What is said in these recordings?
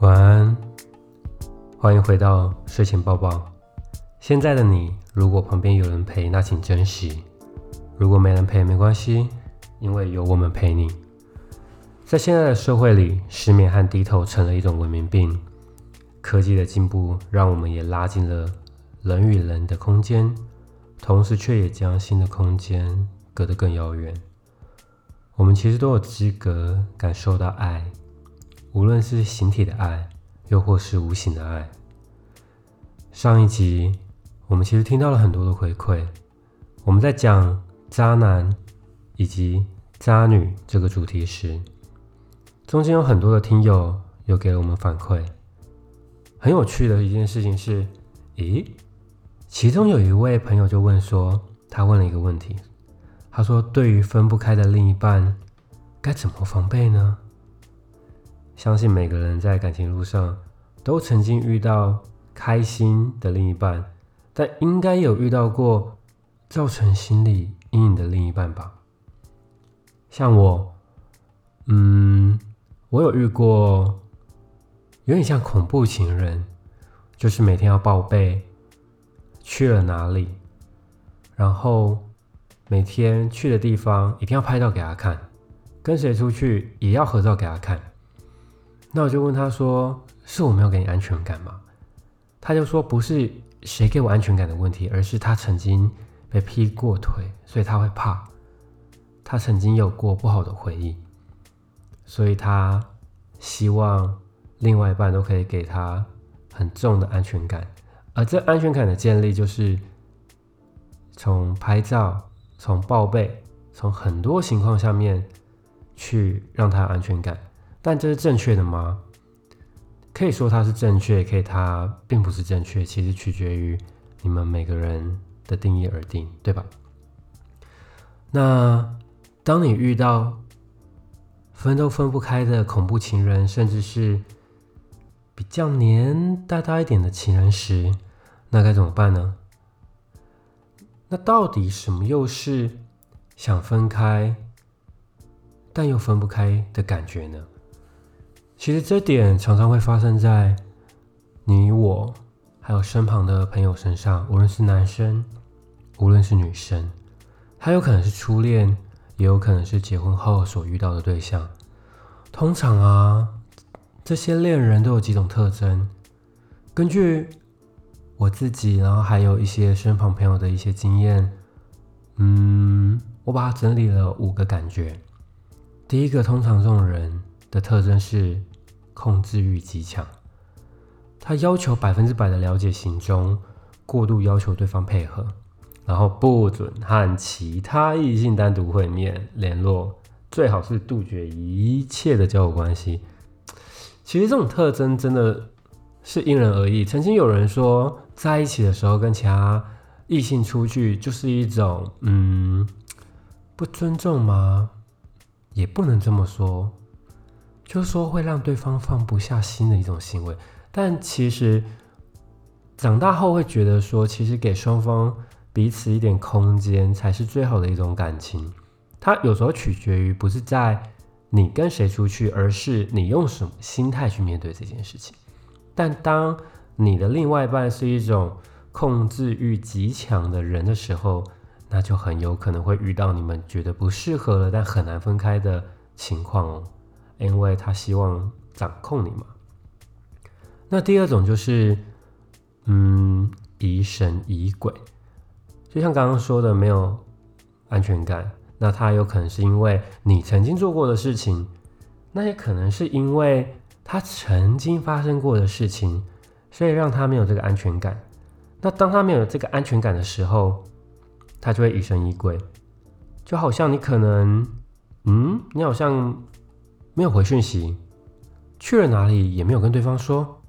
晚安，欢迎回到睡前抱抱。现在的你，如果旁边有人陪，那请珍惜；如果没人陪，没关系，因为有我们陪你。在现在的社会里，失眠和低头成了一种文明病。科技的进步，让我们也拉近了人与人的空间，同时却也将新的空间隔得更遥远。我们其实都有资格感受到爱。无论是形体的爱，又或是无形的爱。上一集我们其实听到了很多的回馈。我们在讲渣男以及渣女这个主题时，中间有很多的听友有给了我们反馈。很有趣的一件事情是，咦，其中有一位朋友就问说，他问了一个问题，他说：“对于分不开的另一半，该怎么防备呢？”相信每个人在感情路上都曾经遇到开心的另一半，但应该有遇到过造成心理阴影的另一半吧？像我，嗯，我有遇过，有点像恐怖情人，就是每天要报备去了哪里，然后每天去的地方一定要拍照给他看，跟谁出去也要合照给他看。那我就问他说：“是我没有给你安全感吗？”他就说：“不是谁给我安全感的问题，而是他曾经被劈过腿，所以他会怕。他曾经有过不好的回忆，所以他希望另外一半都可以给他很重的安全感。而这安全感的建立，就是从拍照、从报备、从很多情况下面去让他安全感。”但这是正确的吗？可以说它是正确，可以它并不是正确。其实取决于你们每个人的定义而定，对吧？那当你遇到分都分不开的恐怖情人，甚至是比较黏大大一点的情人时，那该怎么办呢？那到底什么又是想分开但又分不开的感觉呢？其实这点常常会发生在你我还有身旁的朋友身上，无论是男生，无论是女生，还有可能是初恋，也有可能是结婚后所遇到的对象。通常啊，这些恋人都有几种特征。根据我自己，然后还有一些身旁朋友的一些经验，嗯，我把它整理了五个感觉。第一个，通常这种人的特征是。控制欲极强，他要求百分之百的了解行踪，过度要求对方配合，然后不准和其他异性单独会面联络，最好是杜绝一切的交友关系。其实这种特征真的是因人而异。曾经有人说，在一起的时候跟其他异性出去就是一种嗯不尊重吗？也不能这么说。就是说会让对方放不下心的一种行为，但其实长大后会觉得说，其实给双方彼此一点空间才是最好的一种感情。它有时候取决于不是在你跟谁出去，而是你用什么心态去面对这件事情。但当你的另外一半是一种控制欲极强的人的时候，那就很有可能会遇到你们觉得不适合了，但很难分开的情况哦。因为他希望掌控你嘛。那第二种就是，嗯，疑神疑鬼，就像刚刚说的，没有安全感。那他有可能是因为你曾经做过的事情，那也可能是因为他曾经发生过的事情，所以让他没有这个安全感。那当他没有这个安全感的时候，他就会疑神疑鬼，就好像你可能，嗯，你好像。没有回讯息，去了哪里也没有跟对方说，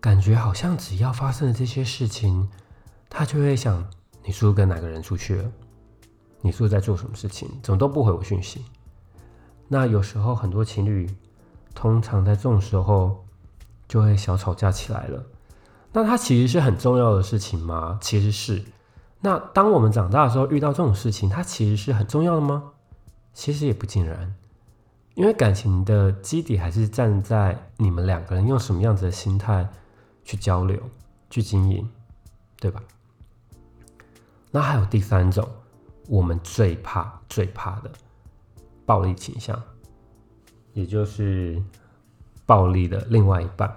感觉好像只要发生了这些事情，他就会想你是不是跟哪个人出去了？你是不是在做什么事情？怎么都不回我讯息？那有时候很多情侣通常在这种时候就会小吵架起来了。那它其实是很重要的事情吗？其实是。那当我们长大的时候遇到这种事情，它其实是很重要的吗？其实也不尽然。因为感情的基底还是站在你们两个人用什么样子的心态去交流、去经营，对吧？那还有第三种，我们最怕、最怕的暴力倾向，也就是暴力的另外一半。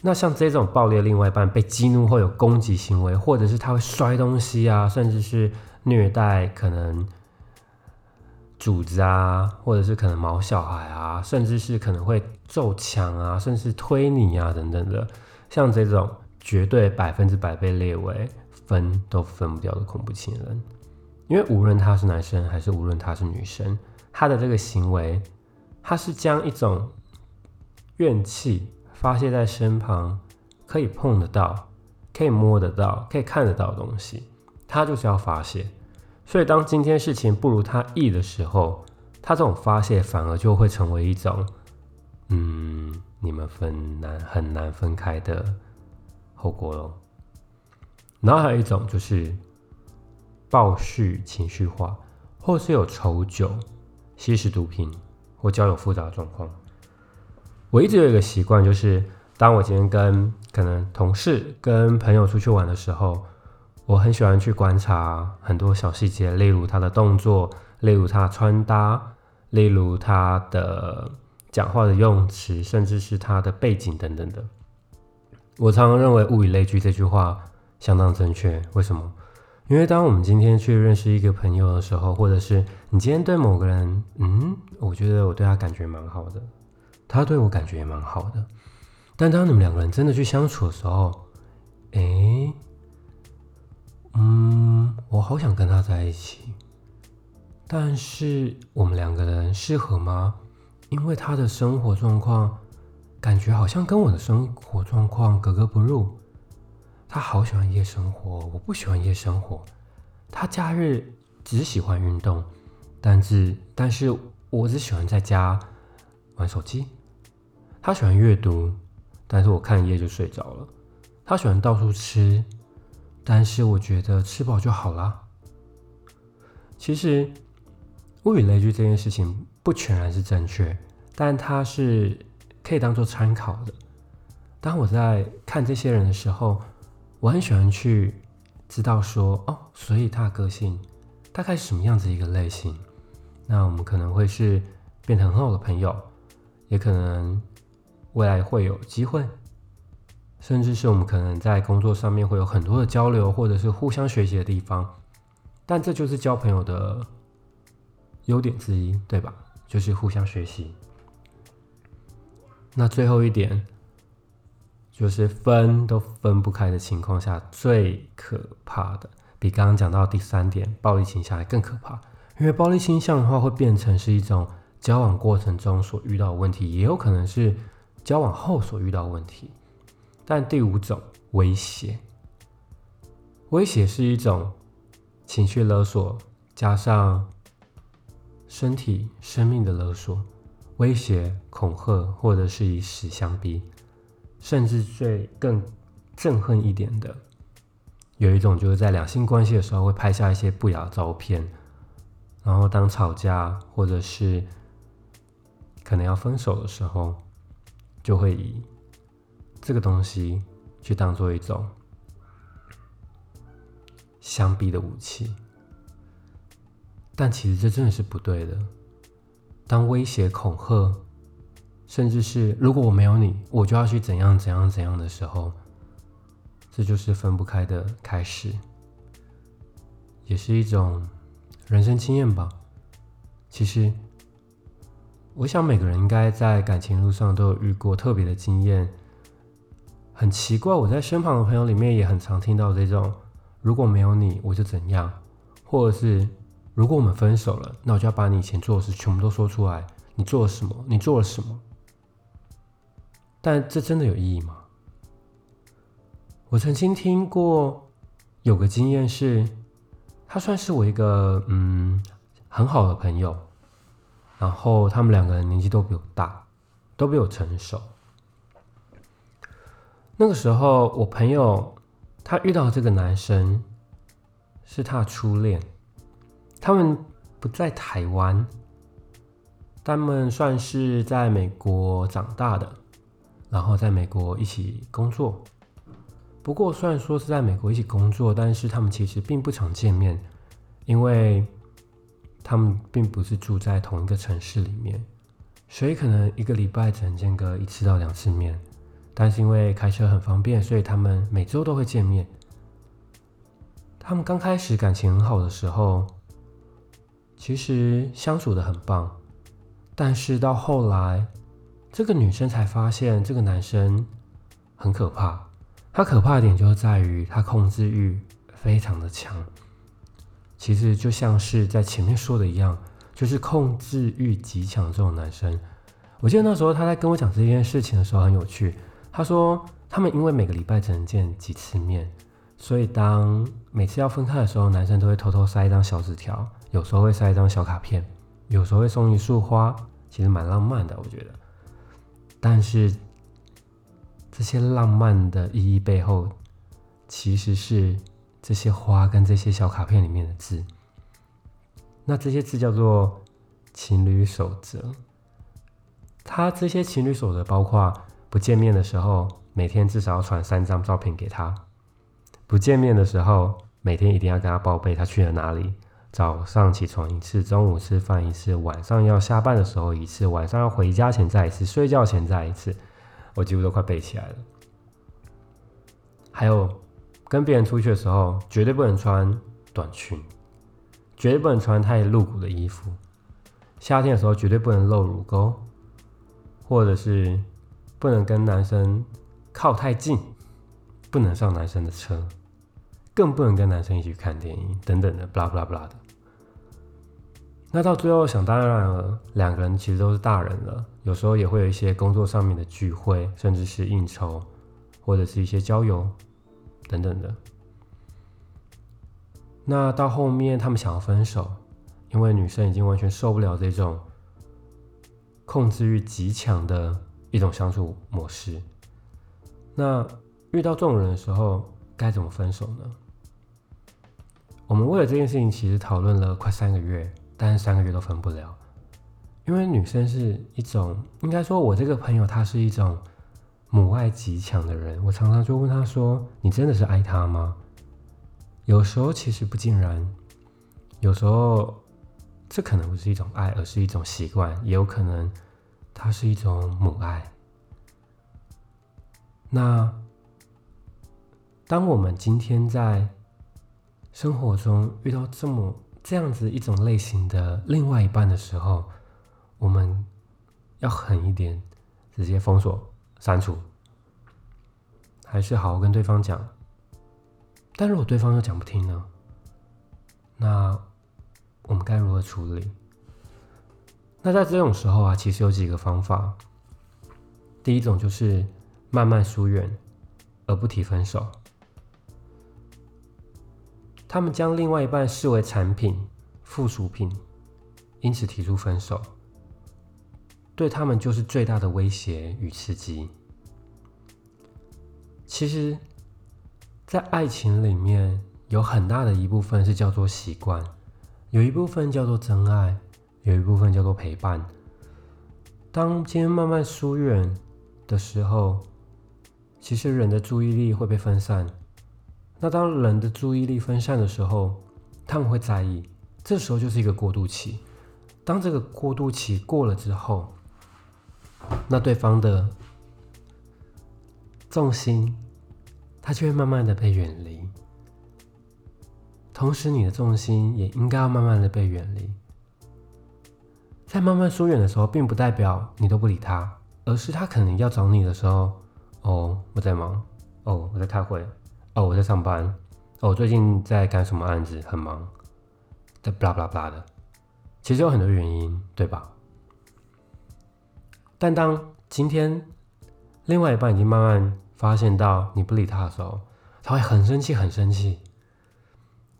那像这种暴力的另外一半被激怒后有攻击行为，或者是他会摔东西啊，甚至是虐待可能主子啊，或者是可能毛小孩啊，甚至是可能会揍墙啊，甚至推你啊等等的，像这种绝对百分之百被列为分都分不掉的恐怖情人，因为无论他是男生还是无论他是女生，他的这个行为，他是将一种怨气。发泄在身旁，可以碰得到、可以摸得到、可以看得到的东西，他就是要发泄。所以，当今天事情不如他意的时候，他这种发泄反而就会成为一种，嗯，你们分难很难分开的后果喽。然后还有一种就是暴蓄、情绪化，或是有仇酒、吸食毒品或交友复杂状况。我一直有一个习惯，就是当我今天跟可能同事、跟朋友出去玩的时候，我很喜欢去观察很多小细节，例如他的动作，例如他穿搭，例如他的讲话的用词，甚至是他的背景等等的。我常常认为“物以类聚”这句话相当正确。为什么？因为当我们今天去认识一个朋友的时候，或者是你今天对某个人，嗯，我觉得我对他感觉蛮好的。他对我感觉也蛮好的，但当你们两个人真的去相处的时候，哎，嗯，我好想跟他在一起，但是我们两个人适合吗？因为他的生活状况感觉好像跟我的生活状况格格不入。他好喜欢夜生活，我不喜欢夜生活。他假日只喜欢运动，但是但是我只喜欢在家玩手机。他喜欢阅读，但是我看一页就睡着了。他喜欢到处吃，但是我觉得吃饱就好啦。其实物以类聚这件事情不全然是正确，但它是可以当做参考的。当我在看这些人的时候，我很喜欢去知道说，哦，所以他的个性大概是什么样子一个类型。那我们可能会是变成很好的朋友，也可能。未来会有机会，甚至是我们可能在工作上面会有很多的交流，或者是互相学习的地方。但这就是交朋友的优点之一，对吧？就是互相学习。那最后一点，就是分都分不开的情况下，最可怕的，比刚刚讲到第三点暴力倾向还更可怕。因为暴力倾向的话，会变成是一种交往过程中所遇到的问题，也有可能是。交往后所遇到的问题，但第五种威胁，威胁是一种情绪勒索，加上身体、生命的勒索，威胁、恐吓，或者是以死相逼，甚至最更憎恨一点的，有一种就是在两性关系的时候会拍下一些不雅照片，然后当吵架或者是可能要分手的时候。就会以这个东西去当做一种相逼的武器，但其实这真的是不对的。当威胁、恐吓，甚至是如果我没有你，我就要去怎样怎样怎样的时候，这就是分不开的开始，也是一种人生经验吧。其实。我想每个人应该在感情路上都有遇过特别的经验。很奇怪，我在身旁的朋友里面也很常听到这种：如果没有你，我就怎样；或者是如果我们分手了，那我就要把你以前做的事全部都说出来。你做了什么？你做了什么？但这真的有意义吗？我曾经听过有个经验是，他算是我一个嗯很好的朋友。然后他们两个人年纪都比我大，都比我成熟。那个时候，我朋友他遇到这个男生是他的初恋，他们不在台湾，他们算是在美国长大的，然后在美国一起工作。不过虽然说是在美国一起工作，但是他们其实并不常见面，因为他们并不是住在同一个城市里面，所以可能一个礼拜只能见个一次到两次面。但是因为开车很方便，所以他们每周都会见面。他们刚开始感情很好的时候，其实相处的很棒，但是到后来，这个女生才发现这个男生很可怕。他可怕的点就在于他控制欲非常的强。其实就像是在前面说的一样，就是控制欲极强这种男生。我记得那时候他在跟我讲这件事情的时候很有趣。他说他们因为每个礼拜只能见几次面，所以当每次要分开的时候，男生都会偷偷塞一张小纸条，有时候会塞一张小卡片，有时候会送一束花，其实蛮浪漫的，我觉得。但是。这些浪漫的意义背后，其实是这些花跟这些小卡片里面的字。那这些字叫做情侣守则。他这些情侣守则包括：不见面的时候，每天至少要传三张照片给他；不见面的时候，每天一定要跟他报备他去了哪里。早上起床一次，中午吃饭一次，晚上要下班的时候一次，晚上要回家前再一次，睡觉前再一次。我几乎都快背起来了。还有，跟别人出去的时候，绝对不能穿短裙，绝对不能穿太露骨的衣服。夏天的时候，绝对不能露乳沟，或者是不能跟男生靠太近，不能上男生的车，更不能跟男生一起看电影等等的，巴拉巴拉巴拉的。那到最后，想当然了，两个人其实都是大人了，有时候也会有一些工作上面的聚会，甚至是应酬，或者是一些郊游等等的。那到后面，他们想要分手，因为女生已经完全受不了这种控制欲极强的一种相处模式。那遇到这种人的时候，该怎么分手呢？我们为了这件事情，其实讨论了快三个月。但是三个月都分不了，因为女生是一种，应该说，我这个朋友她是一种母爱极强的人。我常常就问她说：“你真的是爱他吗？”有时候其实不尽然，有时候这可能不是一种爱，而是一种习惯，也有可能它是一种母爱。那当我们今天在生活中遇到这么……这样子一种类型的另外一半的时候，我们要狠一点，直接封锁、删除，还是好好跟对方讲？但如果对方又讲不听呢？那我们该如何处理？那在这种时候啊，其实有几个方法。第一种就是慢慢疏远，而不提分手。他们将另外一半视为产品、附属品，因此提出分手，对他们就是最大的威胁与刺激。其实，在爱情里面，有很大的一部分是叫做习惯，有一部分叫做真爱，有一部分叫做陪伴。当今天慢慢疏远的时候，其实人的注意力会被分散。那当人的注意力分散的时候，他们会在意，这时候就是一个过渡期。当这个过渡期过了之后，那对方的重心，他就会慢慢的被远离。同时，你的重心也应该要慢慢的被远离。在慢慢疏远的时候，并不代表你都不理他，而是他可能要找你的时候，哦，我在忙，哦，我在开会。哦，我在上班。哦，我最近在干什么案子？很忙。的，blah blah blah 的，其实有很多原因，对吧？但当今天另外一半已经慢慢发现到你不理他的时候，他会很生气，很生气。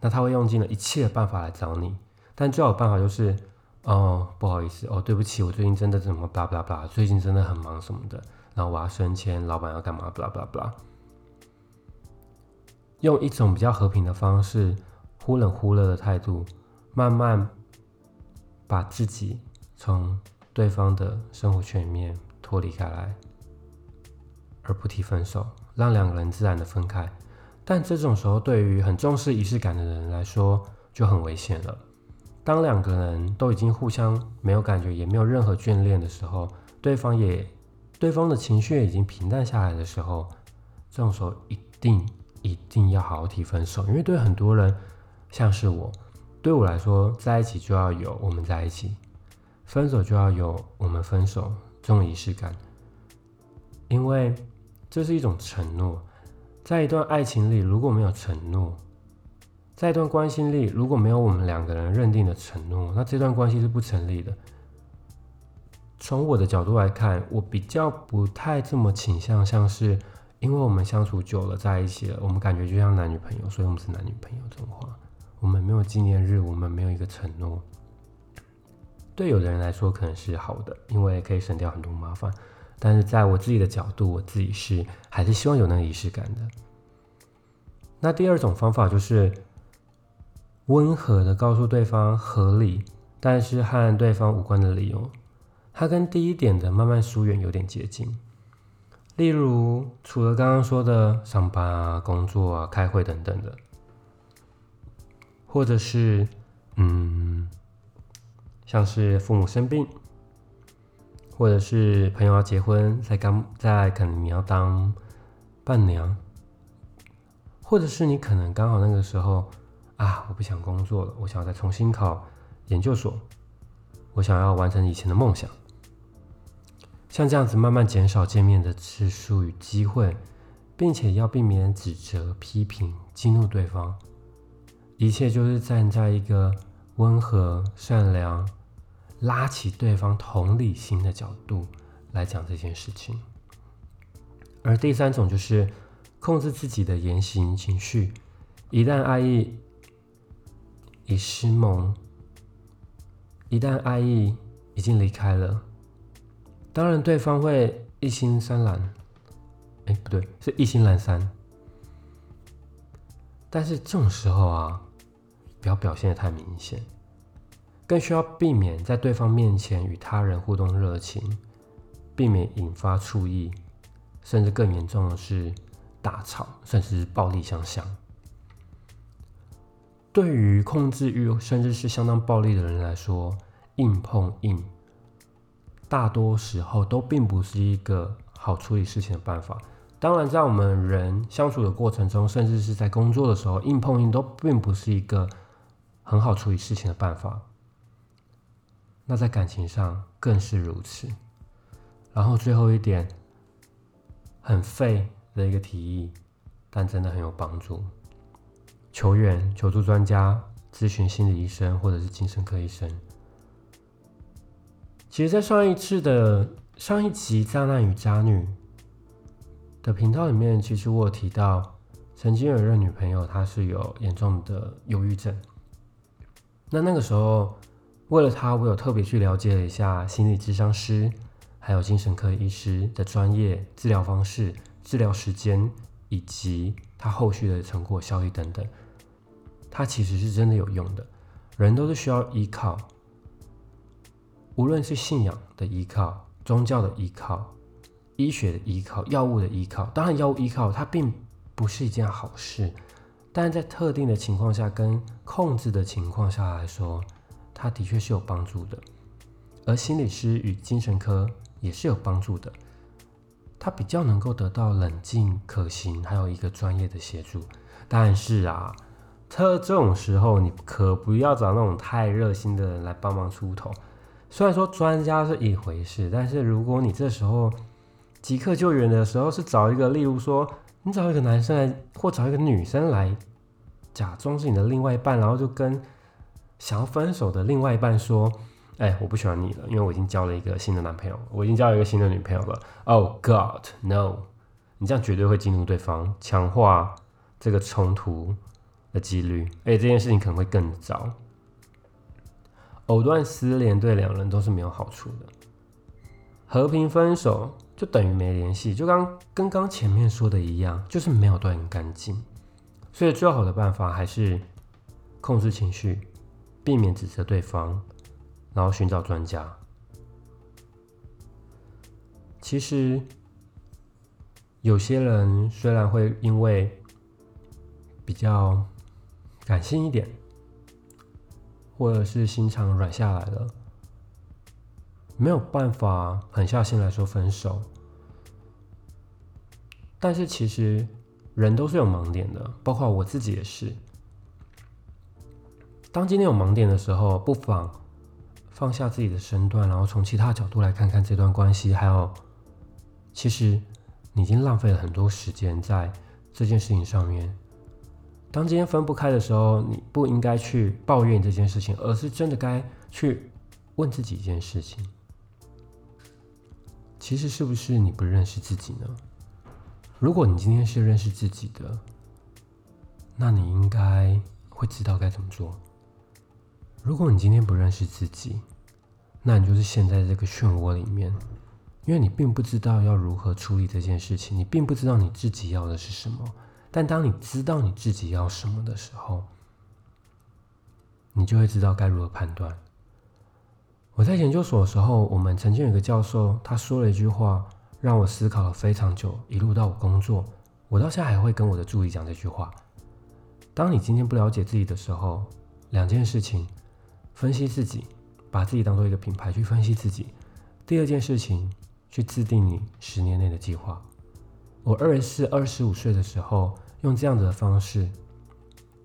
那他会用尽了一切的办法来找你，但最好的办法就是，哦，不好意思，哦，对不起，我最近真的怎么 blah blah blah，最近真的很忙什么的，然后我要升迁，老板要干嘛？blah blah blah。用一种比较和平的方式，忽冷忽热的态度，慢慢把自己从对方的生活圈里面脱离开来，而不提分手，让两个人自然的分开。但这种时候，对于很重视仪式感的人来说，就很危险了。当两个人都已经互相没有感觉，也没有任何眷恋的时候，对方也对方的情绪已经平淡下来的时候，这种时候一定一定要好好提分手，因为对很多人，像是我，对我来说，在一起就要有我们在一起，分手就要有我们分手这种仪式感，因为这是一种承诺。在一段爱情里，如果没有承诺，在一段关系里，如果没有我们两个人认定的承诺，那这段关系是不成立的。从我的角度来看，我比较不太这么倾向，像是因为我们相处久了，在一起了，我们感觉就像男女朋友，所以我们是男女朋友这种话。我们没有纪念日，我们没有一个承诺。对有的人来说可能是好的，因为可以省掉很多麻烦。但是在我自己的角度，我自己是还是希望有那个仪式感的。那第二种方法就是温和的告诉对方合理，但是和对方无关的理由。它跟第一点的慢慢疏远有点接近。例如，除了刚刚说的上班啊、工作啊、开会等等的，或者是嗯，像是父母生病。或者是朋友要结婚，在刚在可能你要当伴娘，或者是你可能刚好那个时候啊，我不想工作了，我想要再重新考研究所，我想要完成以前的梦想。像这样子慢慢减少见面的次数与机会，并且要避免指责、批评、激怒对方，一切就是站在一个温和、善良。拉起对方同理心的角度来讲这件事情，而第三种就是控制自己的言行情绪。一旦爱意已失蒙，一旦爱意已经离开了，当然对方会一心三懒，哎，不对，是一心懒散。但是这种时候啊，不要表现的太明显。更需要避免在对方面前与他人互动热情，避免引发醋意，甚至更严重的是大吵，甚至是暴力相向。对于控制欲甚至是相当暴力的人来说，硬碰硬，大多时候都并不是一个好处理事情的办法。当然，在我们人相处的过程中，甚至是在工作的时候，硬碰硬都并不是一个很好处理事情的办法。那在感情上更是如此。然后最后一点，很废的一个提议，但真的很有帮助。求援、求助专家、咨询心理医生或者是精神科医生。其实，在上一次的上一集《渣男与渣女》的频道里面，其实我有提到，曾经有一任女朋友，她是有严重的忧郁症。那那个时候。为了她，我有特别去了解了一下心理咨商师，还有精神科医师的专业治疗方式、治疗时间以及他后续的成果效益等等。它其实是真的有用的。人都是需要依靠，无论是信仰的依靠、宗教的依靠、医学的依靠、药物的依靠。当然，药物依靠它并不是一件好事，但在特定的情况下跟控制的情况下来说。它的确是有帮助的，而心理师与精神科也是有帮助的，它比较能够得到冷静、可行，还有一个专业的协助。但是啊，这这种时候你可不要找那种太热心的人来帮忙出头。虽然说专家是一回事，但是如果你这时候即刻救援的时候是找一个，例如说你找一个男生来，或找一个女生来，假装是你的另外一半，然后就跟。想要分手的另外一半说：“哎，我不喜欢你了，因为我已经交了一个新的男朋友，我已经交了一个新的女朋友了。” Oh God, no！你这样绝对会激怒对方，强化这个冲突的几率，而且这件事情可能会更糟。藕断丝连对两人都是没有好处的。和平分手就等于没联系，就刚跟刚前面说的一样，就是没有断干净。所以最好的办法还是控制情绪。避免指责对方，然后寻找专家。其实有些人虽然会因为比较感性一点，或者是心肠软下来了，没有办法狠下心来说分手。但是其实人都是有盲点的，包括我自己也是。当今天有盲点的时候，不妨放下自己的身段，然后从其他角度来看看这段关系。还有，其实你已经浪费了很多时间在这件事情上面。当今天分不开的时候，你不应该去抱怨这件事情，而是真的该去问自己一件事情：其实是不是你不认识自己呢？如果你今天是认识自己的，那你应该会知道该怎么做。如果你今天不认识自己，那你就是陷在这个漩涡里面，因为你并不知道要如何处理这件事情，你并不知道你自己要的是什么。但当你知道你自己要什么的时候，你就会知道该如何判断。我在研究所的时候，我们曾经有个教授，他说了一句话。让我思考了非常久，一路到我工作，我到现在还会跟我的助理讲这句话：当你今天不了解自己的时候，两件事情，分析自己，把自己当做一个品牌去分析自己；第二件事情，去制定你十年内的计划。我二十四、二十五岁的时候，用这样子的方式，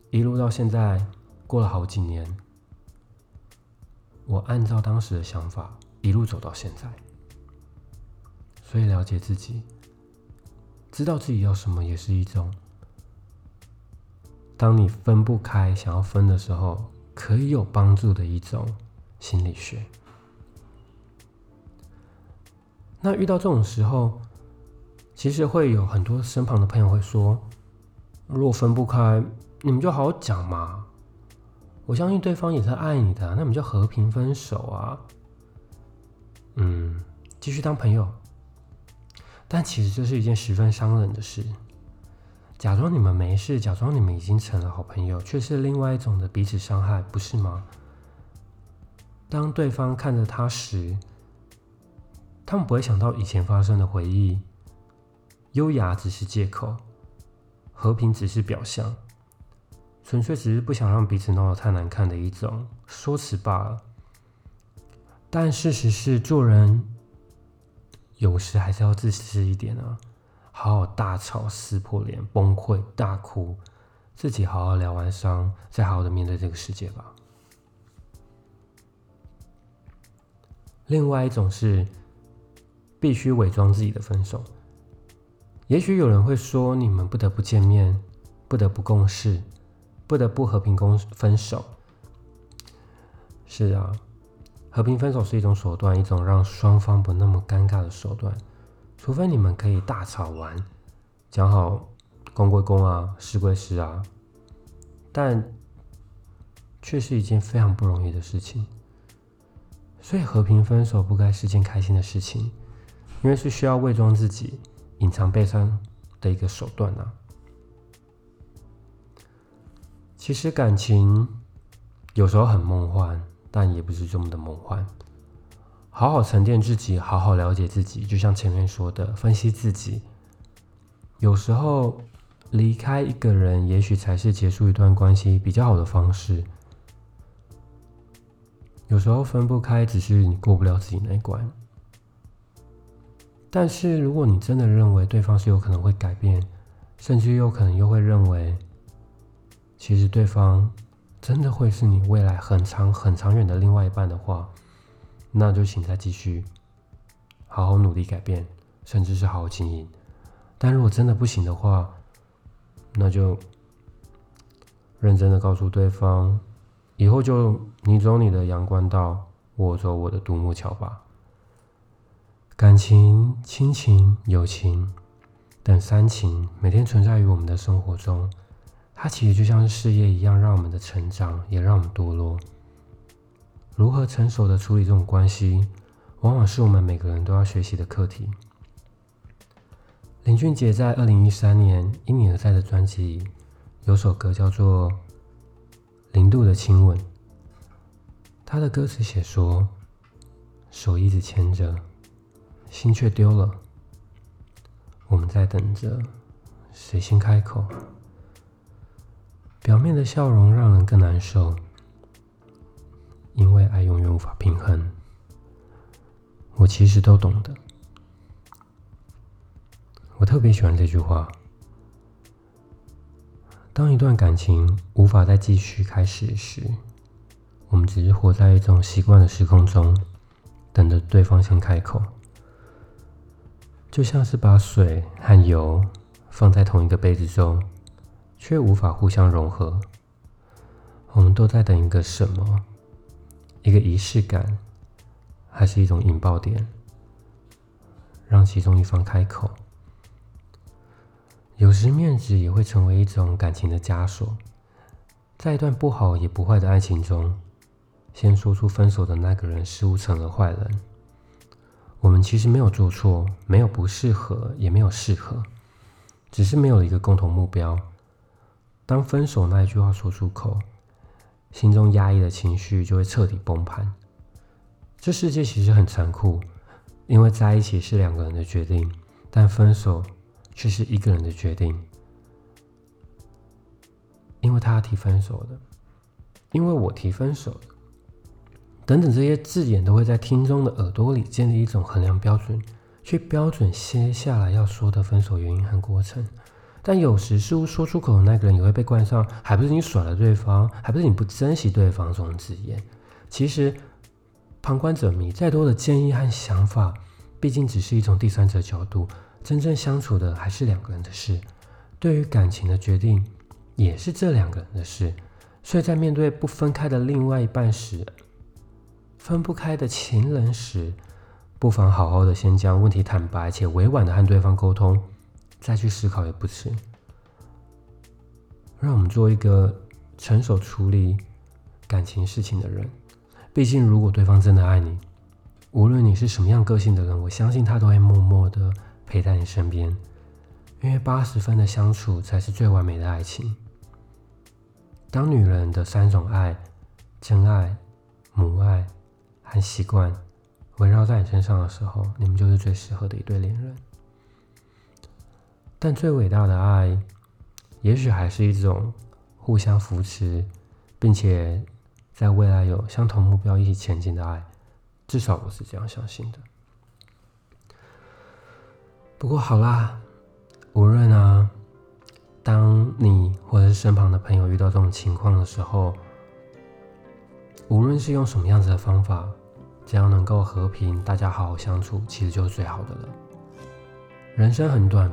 一路到现在，过了好几年，我按照当时的想法，一路走到现在。所以，了解自己，知道自己要什么，也是一种。当你分不开、想要分的时候，可以有帮助的一种心理学。那遇到这种时候，其实会有很多身旁的朋友会说：“如果分不开，你们就好好讲嘛。我相信对方也是爱你的，那你们就和平分手啊。”嗯，继续当朋友。但其实这是一件十分伤人的事。假装你们没事，假装你们已经成了好朋友，却是另外一种的彼此伤害，不是吗？当对方看着他时，他们不会想到以前发生的回忆。优雅只是借口，和平只是表象，纯粹只是不想让彼此闹得太难看的一种说辞罢了。但事实是，做人。有时还是要自私一点啊，好好大吵、撕破脸、崩溃、大哭，自己好好疗完伤，再好好的面对这个世界吧。另外一种是必须伪装自己的分手。也许有人会说，你们不得不见面，不得不共事，不得不和平共分手。是啊。和平分手是一种手段，一种让双方不那么尴尬的手段。除非你们可以大吵完，讲好公归公啊，私归私啊，但却是一件非常不容易的事情。所以和平分手不该是件开心的事情，因为是需要伪装自己、隐藏悲伤的一个手段啊。其实感情有时候很梦幻。但也不是这么的梦幻。好好沉淀自己，好好了解自己，就像前面说的，分析自己。有时候离开一个人，也许才是结束一段关系比较好的方式。有时候分不开，只是你过不了自己那一关。但是如果你真的认为对方是有可能会改变，甚至有可能又会认为，其实对方。真的会是你未来很长很长远的另外一半的话，那就请再继续好好努力改变，甚至是好好经营。但如果真的不行的话，那就认真的告诉对方，以后就你走你的阳关道，我走我的独木桥吧。感情、亲情、友情等三情，每天存在于我们的生活中。它其实就像是事业一样，让我们的成长，也让我们堕落。如何成熟的处理这种关系，往往是我们每个人都要学习的课题。林俊杰在二零一三年《因你而在》的专辑，有首歌叫做《零度的亲吻》。他的歌词写说：“手一直牵着，心却丢了。我们在等着谁先开口，表面的笑容让人更难受，因为爱永远无法平衡。我其实都懂得，我特别喜欢这句话。当一段感情无法再继续开始时，我们只是活在一种习惯的时空中，等着对方先开口。就像是把水和油放在同一个杯子中，却无法互相融合。我们都在等一个什么？一个仪式感，还是一种引爆点，让其中一方开口？有时面子也会成为一种感情的枷锁。在一段不好也不坏的爱情中，先说出分手的那个人似乎成了坏人。我们其实没有做错，没有不适合，也没有适合，只是没有一个共同目标。当分手那一句话说出口，心中压抑的情绪就会彻底崩盘。这世界其实很残酷，因为在一起是两个人的决定，但分手却是一个人的决定。因为他提分手的，因为我提分手的。等等，这些字眼都会在听众的耳朵里建立一种衡量标准，去标准接下来要说的分手原因和过程。但有时似乎说出口的那个人也会被冠上“还不是你甩了对方，还不是你不珍惜对方”这种字眼。其实，旁观者迷，再多的建议和想法，毕竟只是一种第三者角度，真正相处的还是两个人的事。对于感情的决定，也是这两个人的事。所以在面对不分开的另外一半时，分不开的情人时，不妨好好的先将问题坦白且委婉的和对方沟通，再去思考也不迟。让我们做一个成熟处理感情事情的人。毕竟，如果对方真的爱你，无论你是什么样个性的人，我相信他都会默默的陪在你身边。因为八十分的相处才是最完美的爱情。当女人的三种爱：真爱、母爱。和习惯围绕在你身上的时候，你们就是最适合的一对恋人。但最伟大的爱，也许还是一种互相扶持，并且在未来有相同目标一起前进的爱。至少我是这样相信的。不过好啦，无论啊，当你或者是身旁的朋友遇到这种情况的时候，无论是用什么样子的方法。只要能够和平，大家好好相处，其实就是最好的了。人生很短，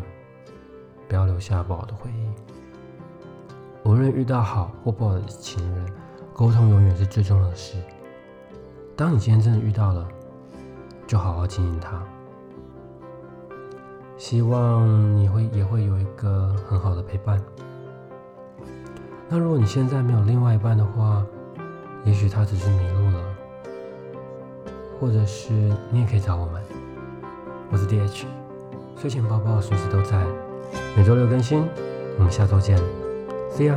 不要留下不好的回忆。无论遇到好或不好的情人，沟通永远是最重要的事。当你今天真的遇到了，就好好经营它。希望你会也会有一个很好的陪伴。那如果你现在没有另外一半的话，也许他只是迷路了。或者是你也可以找我们，我是 DH，睡前包包随时都在，每周六更新，我们下周见，See you。